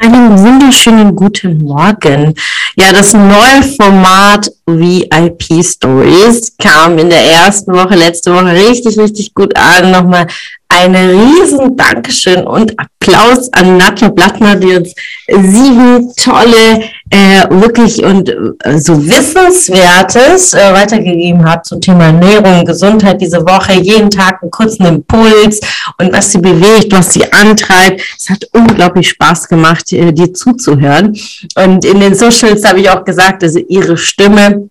Einen wunderschönen guten Morgen. Ja, das neue Format VIP Stories kam in der ersten Woche, letzte Woche richtig, richtig gut an. Nochmal ein riesen Dankeschön und Applaus an Nadja Blattner, die uns sieben tolle, äh, wirklich und äh, so Wissenswertes äh, weitergegeben hat zum Thema Ernährung, Gesundheit diese Woche, jeden Tag einen kurzen Impuls und was sie bewegt, was sie antreibt. Es hat unglaublich Spaß gemacht, äh, dir zuzuhören. Und in den Socials habe ich auch gesagt, also ihre Stimme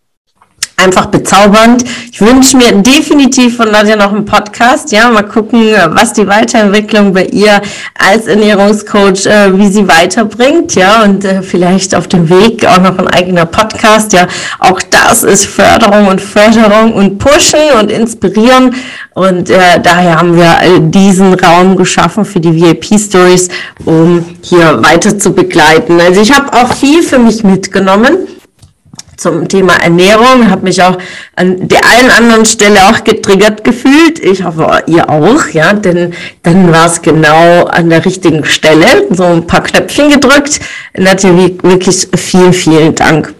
einfach bezaubernd. Ich wünsche mir definitiv von Nadja noch einen Podcast. Ja, mal gucken, was die Weiterentwicklung bei ihr als Ernährungscoach, äh, wie sie weiterbringt. Ja, und äh, vielleicht auf dem Weg auch noch ein eigener Podcast. Ja, auch das ist Förderung und Förderung und Pushen und Inspirieren. Und äh, daher haben wir diesen Raum geschaffen für die VIP-Stories, um hier weiter zu begleiten. Also ich habe auch viel für mich mitgenommen zum Thema Ernährung, habe mich auch an der einen anderen Stelle auch getriggert gefühlt. Ich hoffe, ihr auch, ja, denn dann war es genau an der richtigen Stelle, so ein paar Knöpfchen gedrückt. Natürlich wirklich vielen, vielen Dank.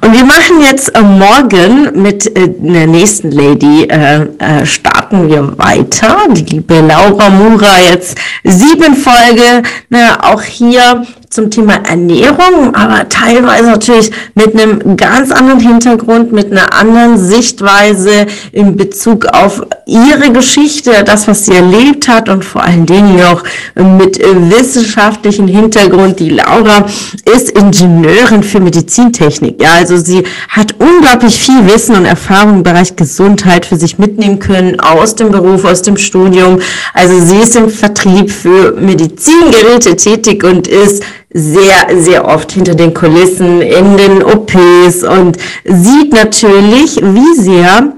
Und wir machen jetzt äh, morgen mit äh, der nächsten Lady, äh, äh, starten wir weiter. Die liebe Laura Mura, jetzt sieben Folge, ne, auch hier zum Thema Ernährung, aber teilweise natürlich mit einem ganz anderen Hintergrund, mit einer anderen Sichtweise in Bezug auf ihre Geschichte, das, was sie erlebt hat und vor allen Dingen auch mit wissenschaftlichen Hintergrund. Die Laura ist Ingenieurin für Medizintechnik. Ja, also sie hat unglaublich viel Wissen und Erfahrung im Bereich Gesundheit für sich mitnehmen können aus dem Beruf, aus dem Studium. Also sie ist im Vertrieb für Medizingeräte tätig und ist sehr, sehr oft hinter den Kulissen in den OPs und sieht natürlich, wie sehr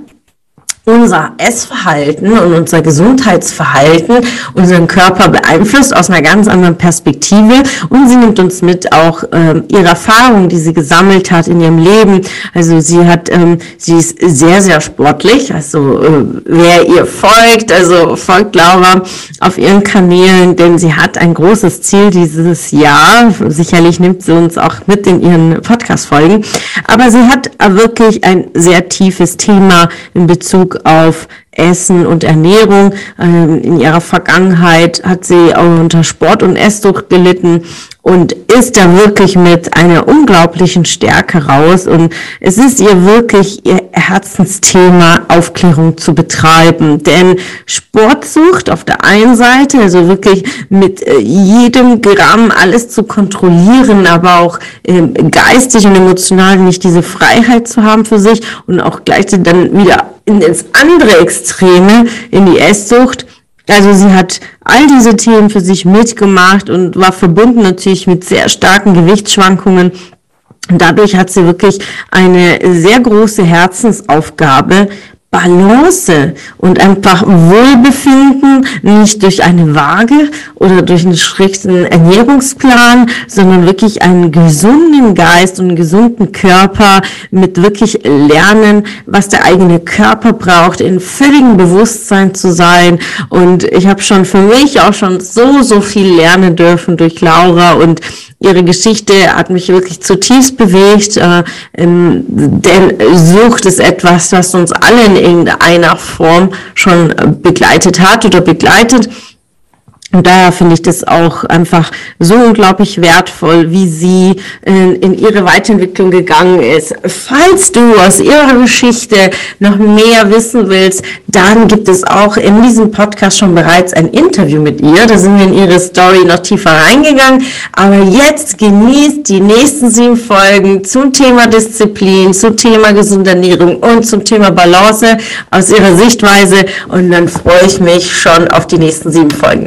unser Essverhalten und unser Gesundheitsverhalten unseren Körper beeinflusst aus einer ganz anderen Perspektive und sie nimmt uns mit auch ähm, ihre Erfahrungen, die sie gesammelt hat in ihrem Leben. Also sie hat, ähm, sie ist sehr, sehr sportlich. Also äh, wer ihr folgt, also folgt Laura auf ihren Kanälen, denn sie hat ein großes Ziel dieses Jahr. Sicherlich nimmt sie uns auch mit in ihren Podcast-Folgen. Aber sie hat wirklich ein sehr tiefes Thema in Bezug auf Essen und Ernährung. Ähm, in ihrer Vergangenheit hat sie auch unter Sport und Esssucht gelitten und ist da wirklich mit einer unglaublichen Stärke raus. Und es ist ihr wirklich ihr Herzensthema, Aufklärung zu betreiben. Denn Sportsucht auf der einen Seite, also wirklich mit äh, jedem Gramm alles zu kontrollieren, aber auch ähm, geistig und emotional nicht diese Freiheit zu haben für sich und auch gleichzeitig dann wieder ins andere Extreme, in die Esssucht. Also sie hat all diese Themen für sich mitgemacht und war verbunden natürlich mit sehr starken Gewichtsschwankungen. Dadurch hat sie wirklich eine sehr große Herzensaufgabe, Balance und einfach Wohlbefinden, nicht durch eine Waage oder durch einen strikten Ernährungsplan, sondern wirklich einen gesunden Geist und einen gesunden Körper mit wirklich Lernen, was der eigene Körper braucht, in völligem Bewusstsein zu sein. Und ich habe schon für mich auch schon so, so viel lernen dürfen durch Laura und ihre Geschichte hat mich wirklich zutiefst bewegt, äh, ähm, denn Sucht ist etwas, was uns alle in irgendeiner Form schon begleitet hat oder begleitet. Und daher finde ich das auch einfach so unglaublich wertvoll, wie sie in, in, ihre Weiterentwicklung gegangen ist. Falls du aus ihrer Geschichte noch mehr wissen willst, dann gibt es auch in diesem Podcast schon bereits ein Interview mit ihr. Da sind wir in ihre Story noch tiefer reingegangen. Aber jetzt genießt die nächsten sieben Folgen zum Thema Disziplin, zum Thema gesunde Ernährung und zum Thema Balance aus ihrer Sichtweise. Und dann freue ich mich schon auf die nächsten sieben Folgen.